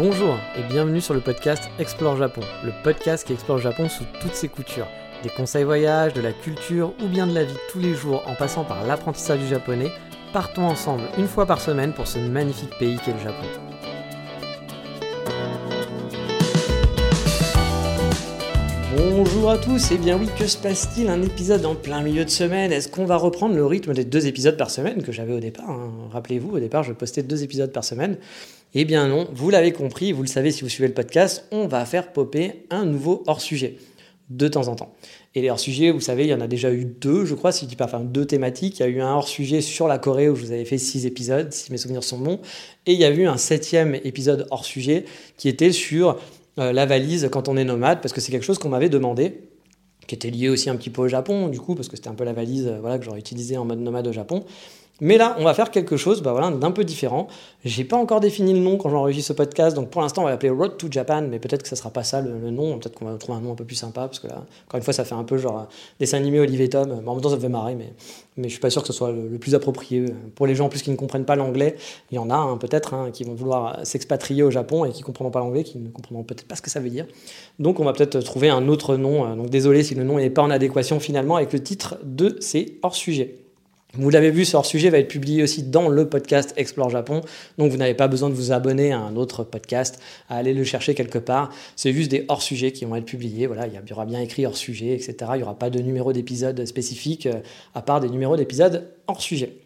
Bonjour et bienvenue sur le podcast Explore Japon, le podcast qui explore Japon sous toutes ses coutures. Des conseils voyage, de la culture ou bien de la vie tous les jours en passant par l'apprentissage du japonais, partons ensemble une fois par semaine pour ce magnifique pays qu'est le Japon. Bonjour à tous, et bien oui, que se passe-t-il Un épisode en plein milieu de semaine Est-ce qu'on va reprendre le rythme des deux épisodes par semaine que j'avais au départ hein? Rappelez-vous, au départ, je postais deux épisodes par semaine. Eh bien non, vous l'avez compris, vous le savez si vous suivez le podcast, on va faire popper un nouveau hors-sujet de temps en temps. Et les hors-sujets, vous savez, il y en a déjà eu deux, je crois, si je dis pas, enfin deux thématiques. Il y a eu un hors-sujet sur la Corée où je vous avais fait six épisodes, si mes souvenirs sont bons. Et il y a eu un septième épisode hors-sujet qui était sur euh, la valise quand on est nomade, parce que c'est quelque chose qu'on m'avait demandé, qui était lié aussi un petit peu au Japon, du coup, parce que c'était un peu la valise euh, voilà, que j'aurais utilisée en mode nomade au Japon. Mais là, on va faire quelque chose bah voilà, d'un peu différent. J'ai pas encore défini le nom quand j'enregistre ce podcast, donc pour l'instant, on va l'appeler Road to Japan, mais peut-être que ça sera pas ça le, nom. Peut-être qu'on va trouver un nom un peu plus sympa, parce que là, encore une fois, ça fait un peu genre euh, dessin animé Olivier Tom. en même temps, ça me fait marrer, mais, je suis pas sûr que ce soit le, plus approprié. Pour les gens en plus qui ne comprennent pas l'anglais, il y en a hein, peut-être hein, qui vont vouloir s'expatrier au Japon et qui comprendront pas l'anglais, qui ne comprendront peut-être pas ce que ça veut dire. Donc, on va peut-être trouver un autre nom. Euh, donc, désolé si le nom n'est pas en adéquation finalement avec le titre de ces hors-sujets. Vous l'avez vu, ce hors-sujet va être publié aussi dans le podcast Explore Japon. Donc vous n'avez pas besoin de vous abonner à un autre podcast, à aller le chercher quelque part. C'est juste des hors-sujets qui vont être publiés. Voilà, il y aura bien écrit hors-sujet, etc. Il n'y aura pas de numéro d'épisode spécifique, euh, à part des numéros d'épisode hors-sujet.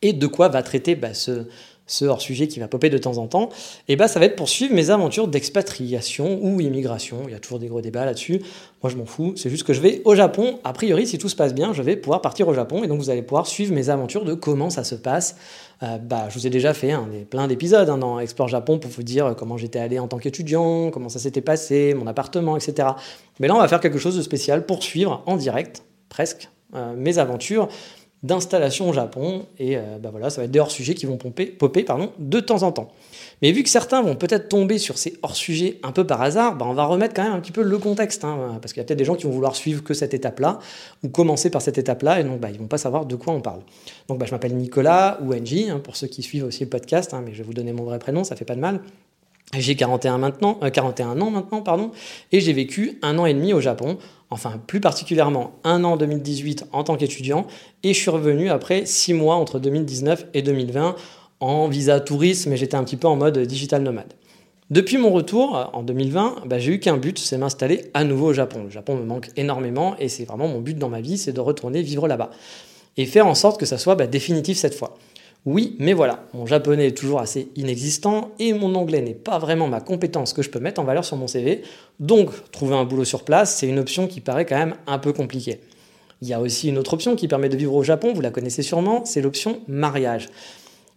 Et de quoi va traiter bah, ce, ce hors-sujet qui va popper de temps en temps, et bah ça va être pour suivre mes aventures d'expatriation ou immigration. Il y a toujours des gros débats là-dessus. Moi, je m'en fous. C'est juste que je vais au Japon. A priori, si tout se passe bien, je vais pouvoir partir au Japon, et donc vous allez pouvoir suivre mes aventures de comment ça se passe. Euh, bah, je vous ai déjà fait plein d'épisodes hein, dans Explore Japon pour vous dire comment j'étais allé en tant qu'étudiant, comment ça s'était passé, mon appartement, etc. Mais là, on va faire quelque chose de spécial pour suivre en direct, presque, euh, mes aventures d'installation au Japon. Et euh, bah voilà, ça va être des hors-sujets qui vont pomper, popper pardon, de temps en temps. Mais vu que certains vont peut-être tomber sur ces hors-sujets un peu par hasard, bah on va remettre quand même un petit peu le contexte. Hein, parce qu'il y a peut-être des gens qui vont vouloir suivre que cette étape-là, ou commencer par cette étape-là, et donc bah, ils vont pas savoir de quoi on parle. Donc bah, je m'appelle Nicolas, ou NJ, hein, pour ceux qui suivent aussi le podcast, hein, mais je vais vous donner mon vrai prénom, ça fait pas de mal. J'ai 41, maintenant, 41 euh, ans maintenant, pardon, et j'ai vécu un an et demi au Japon, enfin plus particulièrement un an en 2018 en tant qu'étudiant, et je suis revenu après six mois entre 2019 et 2020 en visa tourisme, mais j'étais un petit peu en mode digital nomade. Depuis mon retour euh, en 2020, bah, j'ai eu qu'un but, c'est m'installer à nouveau au Japon. Le Japon me manque énormément et c'est vraiment mon but dans ma vie, c'est de retourner vivre là-bas et faire en sorte que ça soit bah, définitif cette fois. Oui, mais voilà, mon japonais est toujours assez inexistant et mon anglais n'est pas vraiment ma compétence que je peux mettre en valeur sur mon CV. Donc, trouver un boulot sur place, c'est une option qui paraît quand même un peu compliquée. Il y a aussi une autre option qui permet de vivre au Japon, vous la connaissez sûrement, c'est l'option mariage.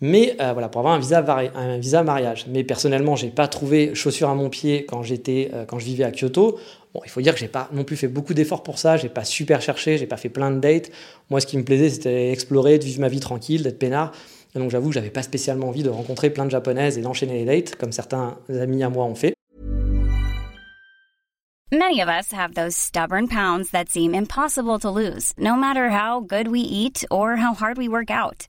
Mais euh, voilà, pour avoir un visa, un visa mariage. Mais personnellement, j'ai pas trouvé chaussures à mon pied quand j'étais, euh, quand je vivais à Kyoto. Bon, il faut dire que j'ai pas non plus fait beaucoup d'efforts pour ça. J'ai pas super cherché, j'ai pas fait plein de dates. Moi, ce qui me plaisait, c'était explorer, de vivre ma vie tranquille, d'être peinard. Donc, j'avoue que j'avais pas spécialement envie de rencontrer plein de japonaises et d'enchaîner les dates, comme certains amis à moi ont fait. Many of us have those stubborn pounds that seem impossible to lose, no matter how good we eat or how hard we work out.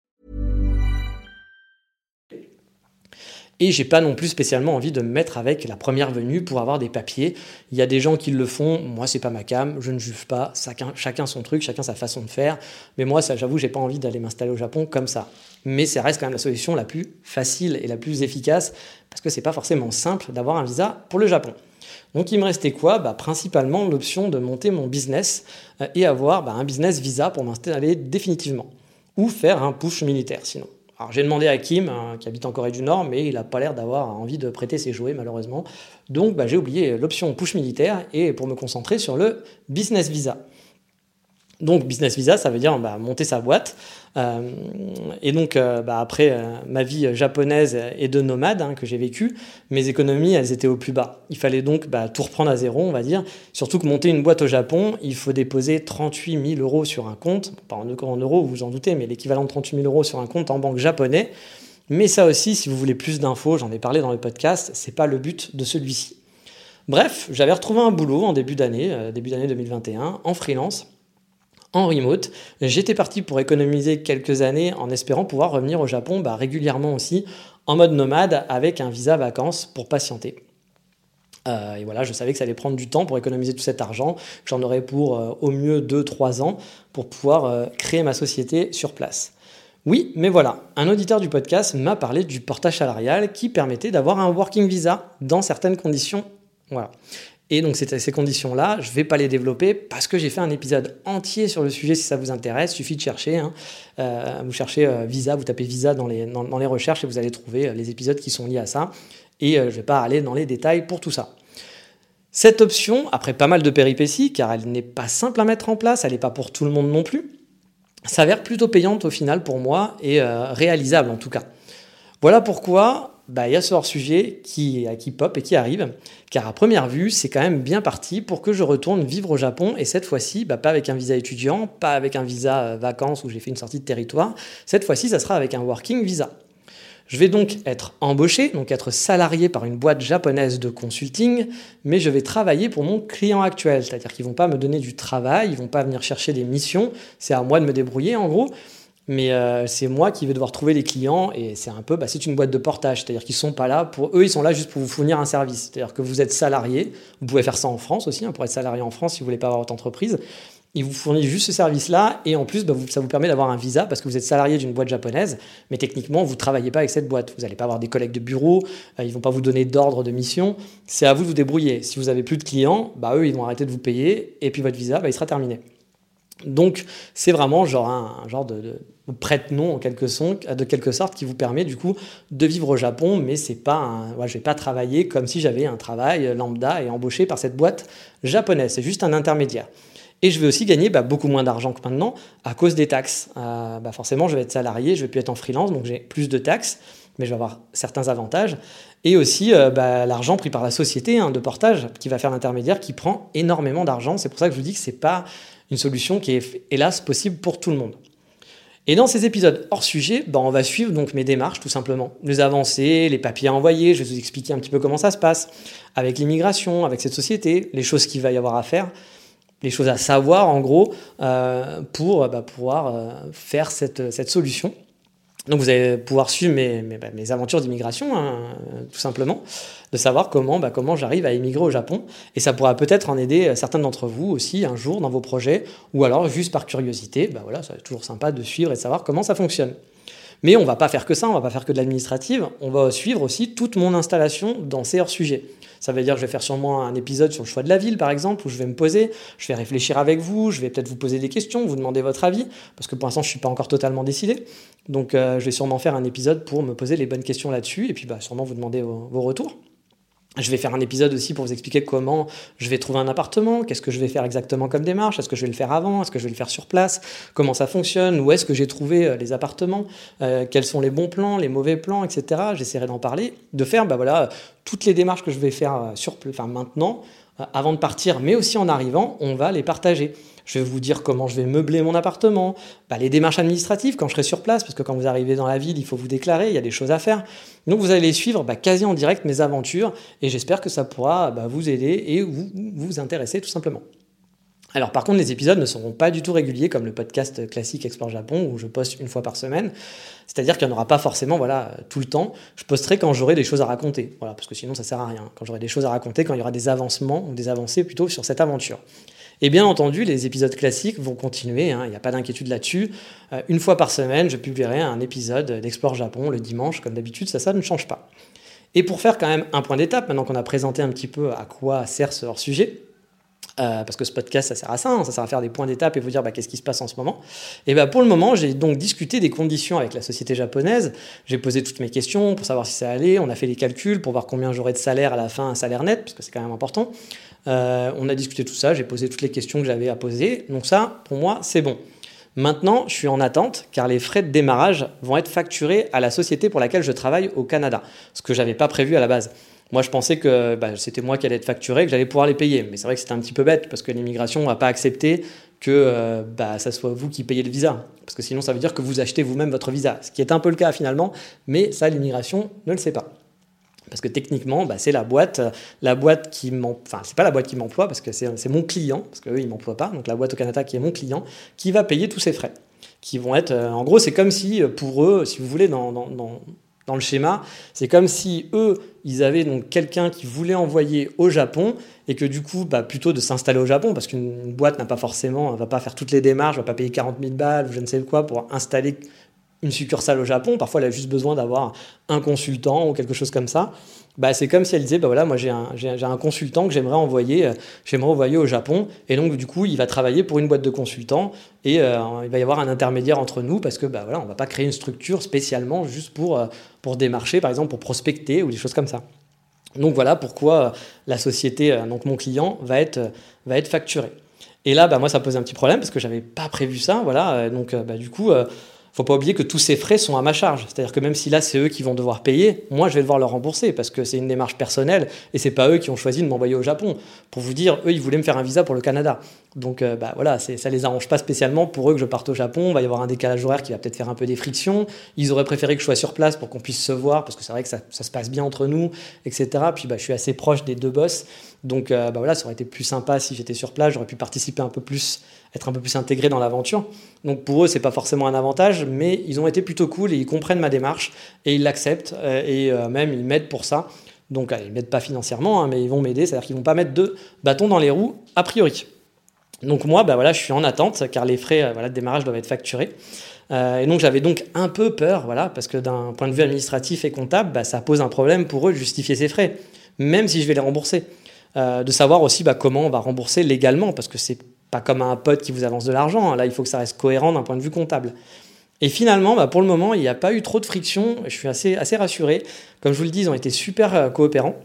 Et j'ai pas non plus spécialement envie de me mettre avec la première venue pour avoir des papiers. Il y a des gens qui le font, moi c'est pas ma cam, je ne juge pas, chacun, son truc, chacun sa façon de faire. Mais moi, ça, j'avoue, j'ai pas envie d'aller m'installer au Japon comme ça. Mais ça reste quand même la solution la plus facile et la plus efficace parce que c'est pas forcément simple d'avoir un visa pour le Japon. Donc il me restait quoi? Bah, Principalement l'option de monter mon business euh, et avoir bah, un business visa pour m'installer définitivement. Ou faire un push militaire sinon. Alors j'ai demandé à Kim, hein, qui habite en Corée du Nord, mais il n'a pas l'air d'avoir envie de prêter ses jouets malheureusement. Donc bah, j'ai oublié l'option push militaire et pour me concentrer sur le business visa. Donc business visa, ça veut dire bah, monter sa boîte. Euh, et donc euh, bah, après euh, ma vie japonaise et de nomade hein, que j'ai vécu, mes économies elles étaient au plus bas. Il fallait donc bah, tout reprendre à zéro, on va dire. Surtout que monter une boîte au Japon, il faut déposer 38 000 euros sur un compte, pas en, en euros, vous vous en doutez, mais l'équivalent de 38 000 euros sur un compte en banque japonais. Mais ça aussi, si vous voulez plus d'infos, j'en ai parlé dans le podcast, c'est pas le but de celui-ci. Bref, j'avais retrouvé un boulot en début d'année, début d'année 2021, en freelance en remote. J'étais parti pour économiser quelques années en espérant pouvoir revenir au Japon bah, régulièrement aussi en mode nomade avec un visa vacances pour patienter. Euh, et voilà, je savais que ça allait prendre du temps pour économiser tout cet argent. J'en aurais pour euh, au mieux 2-3 ans pour pouvoir euh, créer ma société sur place. Oui, mais voilà, un auditeur du podcast m'a parlé du portage salarial qui permettait d'avoir un working visa dans certaines conditions. Voilà. Et donc, ces conditions-là, je ne vais pas les développer parce que j'ai fait un épisode entier sur le sujet si ça vous intéresse. Il suffit de chercher. Hein. Euh, vous cherchez euh, Visa, vous tapez Visa dans les, dans, les recherches et vous allez trouver euh, les épisodes qui sont liés à ça. Et je ne vais pas aller dans les détails pour tout ça. Cette option, après pas mal de péripéties, car elle n'est pas simple à mettre en place, elle n'est pas pour tout le monde non plus, s'avère plutôt payante au final pour moi et réalisable en tout cas. Voilà pourquoi bah, il y a ce hors-sujet qui, qui pop et qui arrive, car à première vue, c'est quand même bien parti pour que je retourne vivre au Japon, et cette fois-ci, bah, pas avec un visa étudiant, pas avec un visa euh, vacances où j'ai fait une sortie de territoire, cette fois-ci, ça sera avec un working visa. Je vais donc être embauché, donc être salarié par une boîte japonaise de consulting, mais je vais travailler pour mon client actuel, c'est-à-dire qu'ils vont pas me donner du travail, ils vont pas venir chercher des missions, c'est à moi de me débrouiller en gros. Mais euh, c'est moi qui vais devoir trouver les clients et c'est un peu, bah, c'est une boîte de portage, c'est-à-dire qu'ils sont pas là pour eux, ils sont là juste pour vous fournir un service. C'est-à-dire que vous êtes salarié, vous pouvez faire ça en France aussi, hein, pour être salarié en France si vous voulez pas avoir votre entreprise. Ils vous fournissent juste ce service-là et en plus, bah, ça vous permet d'avoir un visa parce que vous êtes salarié d'une boîte japonaise, mais techniquement, vous travaillez pas avec cette boîte. Vous n'allez pas avoir des collègues de bureau, euh, ils vont pas vous donner d'ordre de mission. C'est à vous de vous débrouiller. Si vous avez plus de clients, bah eux, ils vont arrêter de vous payer et puis votre visa, bah, il sera terminé. Donc c'est vraiment genre un, genre de, prête-nom en quelque, de quelque sorte qui vous permet du coup de vivre au Japon, mais c'est pas un, je vais pas travailler comme si j'avais un travail lambda et embauché par cette boîte japonaise. C'est juste un intermédiaire. Et je vais aussi gagner bah, beaucoup moins d'argent que maintenant à cause des taxes. Euh, bah, forcément, je vais être salarié, je vais plus être en freelance, donc j'ai plus de taxes, mais je vais avoir certains avantages. Et aussi euh, bah, l'argent pris par la société hein, de portage qui va faire l'intermédiaire, qui prend énormément d'argent. C'est pour ça que je vous dis que c'est pas une solution qui est hélas possible pour tout le monde. Et dans ces épisodes hors sujet, ben, on va suivre donc mes démarches tout simplement, les avancées, les papiers à envoyer, je vais vous expliquer un petit peu comment ça se passe avec l'immigration, avec cette société, les choses qu'il va y avoir à faire, les choses à savoir en gros euh, pour bah, pouvoir euh, faire cette, cette solution. Donc vous allez pouvoir suivre mes, mes, bah, aventures d'immigration, hein, tout simplement, de savoir comment, bah, comment j'arrive à émigrer au Japon. Et ça pourra peut-être en aider euh, certains d'entre vous aussi un jour dans vos projets, ou alors juste par curiosité, bah, voilà, c'est toujours sympa de suivre et de savoir comment ça fonctionne. Mais on va pas faire que ça, on va pas faire que de l'administrative, on va suivre aussi toute mon installation dans ces hors-sujets. Ça veut dire que je vais faire sûrement un épisode sur le choix de la ville, par exemple, où je vais me poser, je vais réfléchir avec vous, je vais peut-être vous poser des questions, vous demander votre avis, parce que pour l'instant, je ne suis pas encore totalement décidé. Donc, euh, je vais sûrement faire un épisode pour me poser les bonnes questions là-dessus, et puis bah, sûrement vous demander vos retours. Je vais faire un épisode aussi pour vous expliquer comment je vais trouver un appartement, qu'est-ce que je vais faire exactement comme démarche, est-ce que je vais le faire avant, est-ce que je vais le faire sur place, comment ça fonctionne, où est-ce que j'ai trouvé euh, les appartements, euh, quels sont les bons plans, les mauvais plans, etc. J'essaierai d'en parler, de faire bah voilà, toutes les démarches que je vais faire euh, sur, enfin, maintenant, avant de partir, mais aussi en arrivant, on va les partager. Je vais vous dire comment je vais meubler mon appartement, bah, les démarches administratives quand je serai sur place, parce que quand vous arrivez dans la ville, il faut vous déclarer, il y a des choses à faire. Donc vous allez suivre bah, quasi en direct mes aventures, et j'espère que ça pourra bah, vous aider et vous intéresser tout simplement. Alors par contre, les épisodes ne seront pas du tout réguliers comme le podcast classique Explore Japon où je poste une fois par semaine. C'est-à-dire qu'il n'y en aura pas forcément voilà, tout le temps. Je posterai quand j'aurai des choses à raconter. Voilà, parce que sinon ça sert à rien. Quand j'aurai des choses à raconter, quand il y aura des avancements ou des avancées plutôt sur cette aventure. Et bien entendu, les épisodes classiques vont continuer, hein, il n'y a pas d'inquiétude là-dessus. Euh, une fois par semaine, je publierai un épisode d'Explore Japon le dimanche, comme d'habitude, ça, ça ne change pas. Et pour faire quand même un point d'étape, maintenant qu'on a présenté un petit peu à quoi sert ce hors-sujet, euh, parce que ce podcast, ça sert à ça, hein, ça sert à faire des points d'étape et vous dire bah, qu'est-ce qui se passe en ce moment. Et bah, pour le moment, j'ai donc discuté des conditions avec la société japonaise. J'ai posé toutes mes questions pour savoir si ça allait. On a fait les calculs pour voir combien j'aurais de salaire à la fin, un salaire net, parce que c'est quand même important. on a discuté tout ça, j'ai posé toutes les questions que j'avais à poser. Donc ça, pour moi, c'est bon. Maintenant, je suis en attente car les frais de démarrage vont être facturés à la société pour laquelle je travaille au Canada, ce que j'avais pas prévu à la base. Moi, je pensais que bah, c'était moi qui allais être facturé, que j'allais pouvoir les payer. Mais c'est vrai que c'était un petit peu bête parce que l'immigration ne va pas accepter que euh, bah, ça soit vous qui payez le visa. Parce que sinon, ça veut dire que vous achetez vous-même votre visa. Ce qui est un peu le cas finalement, mais ça, l'immigration ne le sait pas. Parce que techniquement, bah, c'est la boîte, la boîte qui m'emploie, enfin, c'est pas la boîte qui m'emploie parce que c'est mon client, parce qu'eux, ils m'emploient pas. Donc la boîte au Canada qui est mon client, qui va payer tous ces frais. Qui vont être, euh, en gros, c'est comme si euh, pour eux, si vous voulez, dans le schéma, c'est comme si eux, ils avaient donc quelqu'un qui voulait envoyer au Japon et que du coup, bah, plutôt de s'installer au Japon, parce qu'une boîte n'a pas forcément, va pas faire toutes les démarches, va pas payer 40 000 balles je ne sais quoi pour installer une succursale au Japon. Parfois, elle a juste besoin d'avoir un consultant ou quelque chose comme ça. Bah, c'est comme si elle disait, bah voilà, moi j'ai un, un, consultant que j'aimerais envoyer, euh, j'aimerais envoyer au Japon, et donc du coup il va travailler pour une boîte de consultants, et euh, il va y avoir un intermédiaire entre nous, parce que bah voilà, on va pas créer une structure spécialement juste pour, euh, pour démarcher, par exemple pour prospecter ou des choses comme ça. Donc voilà pourquoi la société, donc mon client, va être, va être. Et là, bah, moi ça pose un petit problème, parce que j'avais pas prévu ça, voilà, donc bah, du coup faut pas oublier que tous ces frais sont à ma charge. C'est-à-dire que même si là, c'est eux qui vont devoir payer, moi, je vais devoir leur rembourser parce que c'est une démarche personnelle et c'est pas eux qui ont choisi de m'envoyer au Japon. Pour vous dire, eux, ils voulaient me faire un visa pour le Canada. Donc, euh, bah voilà, ça les arrange pas spécialement pour eux que je parte au Japon. Il va y avoir un décalage horaire qui va peut-être faire un peu des frictions. Ils auraient préféré que je sois sur place pour qu'on puisse se voir parce que c'est vrai que ça, se passe bien entre nous, etc. Puis, bah, je suis assez proche des deux boss. Donc, euh, bah voilà, ça aurait été plus sympa si j'étais sur place. J'aurais pu participer un peu plus être un peu plus intégré dans l'aventure. Donc pour eux, c'est pas forcément un avantage, mais ils ont été plutôt cool et ils comprennent ma démarche et ils l'acceptent euh, et euh, même ils m'aident pour ça. Donc ils m'aident pas financièrement, hein, mais ils vont m'aider, c'est-à-dire qu'ils vont pas mettre de bâtons dans les roues a priori. Donc moi, bah voilà, je suis en attente car les frais euh, voilà, de démarrage doivent être facturés. et donc j'avais donc un peu peur, voilà, parce que d'un point de vue administratif et comptable, bah, ça pose un problème pour eux de justifier ces frais, même si je vais les rembourser. de savoir aussi bah, comment on va rembourser légalement, parce que c'est pas comme un pote qui vous avance de l'argent. Là, il faut que ça reste cohérent d'un point de vue comptable. Et finalement, bah, pour le moment, il n'y a pas eu trop de friction. Je suis assez, rassuré. Comme je vous le dis, ils ont été super euh, coopérants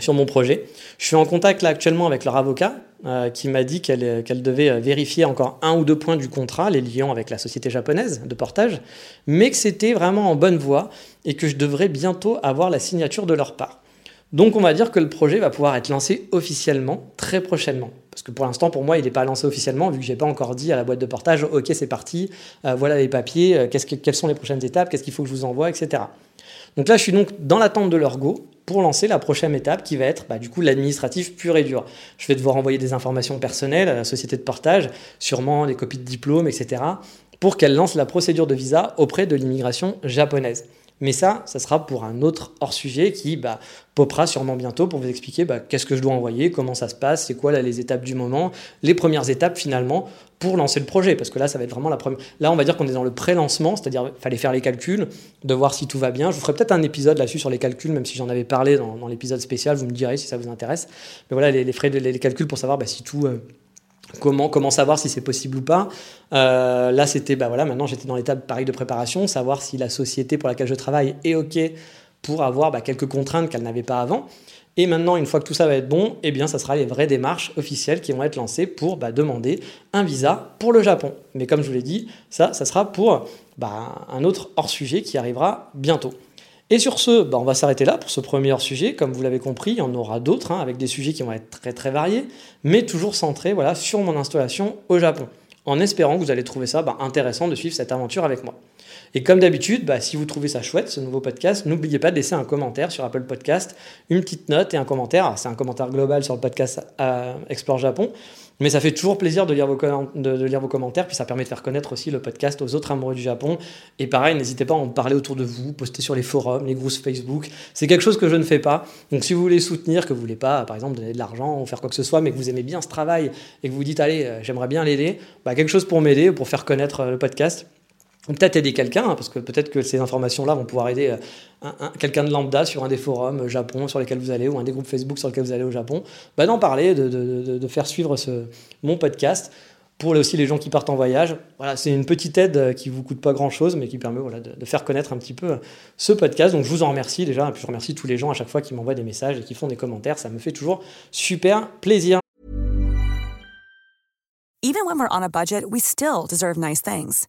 sur mon projet. Je suis en contact actuellement avec leur avocat euh, qui m'a dit qu'elle euh, devait vérifier encore un ou deux points du contrat, les liant avec la société japonaise de portage, mais que c'était vraiment en bonne voie et que je devrais bientôt avoir la signature de leur part. Donc on va dire que le projet va pouvoir être lancé officiellement très prochainement. Parce que pour l'instant, pour moi, il n'est pas lancé officiellement, vu que je n'ai pas encore dit à la boîte de portage, ok, c'est parti, euh, voilà les papiers, euh, quelles sont les prochaines étapes, qu'est-ce qu'il faut que je vous envoie, etc. Donc là, je suis donc dans l'attente de leur go pour lancer la prochaine étape qui va être bah, du coup l'administratif pur et dur. Je vais devoir envoyer des informations personnelles à la société de portage, sûrement des copies de diplômes, etc., pour qu'elle lance la procédure de visa auprès de l'immigration japonaise. Mais ça, ça sera pour un autre hors-sujet qui bah, popera sûrement bientôt pour vous expliquer bah, qu'est-ce que je dois envoyer, comment ça se passe, c'est quoi les étapes du moment, les premières étapes finalement pour lancer le projet. Parce que là, ça va être vraiment la première. Là, on va dire qu'on est dans le pré-lancement, c'est-à-dire qu'il fallait faire les calculs, de voir si tout va bien. Je vous ferai peut-être un épisode là-dessus sur les calculs, même si j'en avais parlé dans, l'épisode spécial, vous me direz si ça vous intéresse. Mais voilà, les, frais, de, les, calculs pour savoir bah, si tout. Euh, Comment, savoir si c'est possible ou pas euh, Là, c'était, bah voilà, maintenant j'étais dans l'étape pareil de préparation, savoir si la société pour laquelle je travaille est OK pour avoir bah, quelques contraintes qu'elle n'avait pas avant. Et maintenant, une fois que tout ça va être bon, eh bien, ça sera les vraies démarches officielles qui vont être lancées pour bah, demander un visa pour le Japon. Mais comme je vous l'ai dit, ça, ça sera pour bah, un autre hors-sujet qui arrivera bientôt. Et sur ce, bah, on va s'arrêter là pour ce premier sujet. Comme vous l'avez compris, il y en aura d'autres, hein, avec des sujets qui vont être très très variés, mais toujours centrés voilà, sur mon installation au Japon, en espérant que vous allez trouver ça bah, intéressant de suivre cette aventure avec moi. Et comme d'habitude, bah, si vous trouvez ça chouette, ce nouveau podcast, n'oubliez pas de laisser un commentaire sur Apple Podcast, une petite note et un commentaire. C'est un commentaire global sur le podcast euh, Explore Japon. Mais ça fait toujours plaisir de lire, vos commentaires, puis ça permet de faire connaître aussi le podcast aux autres amoureux du Japon. Et pareil, n'hésitez pas à en parler autour de vous, poster sur les forums, les groupes Facebook. C'est quelque chose que je ne fais pas. Donc si vous voulez soutenir, que vous voulez pas, par exemple, donner de l'argent ou faire quoi que ce soit, mais que vous aimez bien ce travail et que vous dites, allez, euh, j'aimerais bien l'aider, bah, quelque chose pour m'aider, pour faire connaître euh, le podcast, peut-être aider quelqu'un, hein, parce que peut-être que ces informations-là vont pouvoir aider euh, quelqu'un de lambda sur un des forums euh, Japon sur lesquels vous allez, ou un des groupes Facebook sur lesquels vous allez au Japon, bah d'en parler, de, faire suivre mon podcast. pour aussi les gens qui partent en voyage. Voilà, c'est une petite aide euh, qui vous coûte pas grand chose, mais qui permet voilà, de, faire connaître un petit peu ce podcast. Donc je vous en remercie déjà, et puis je remercie tous les gens à chaque fois qui m'envoient des messages et qui font des commentaires. Ça me fait toujours super plaisir. Even when we're on a budget, we still deserve nice things.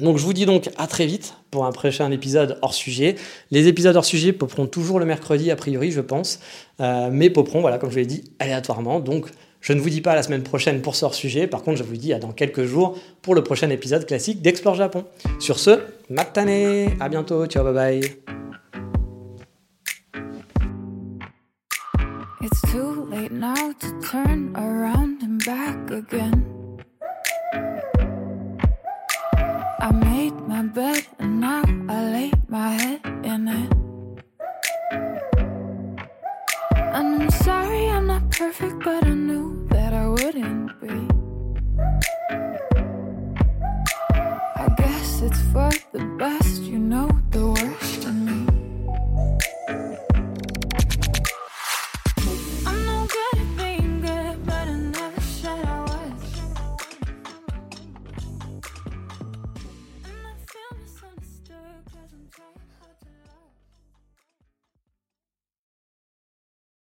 Donc je vous dis donc à très vite pour un prochain épisode hors sujet. Les épisodes hors sujet poperont toujours le mercredi a priori, je pense, euh, mais poperont, voilà, comme je l'ai dit, aléatoirement. Donc je ne vous dis pas la semaine prochaine pour ce hors-sujet, par contre je vous dis à dans quelques jours pour le prochain épisode classique d'Explore Japon. Sur ce, matane, à bientôt, ciao, bye bye. I made my bed and now I lay my head in it. And I'm sorry I'm not perfect, but I knew that I wouldn't be. I guess it's for the best, you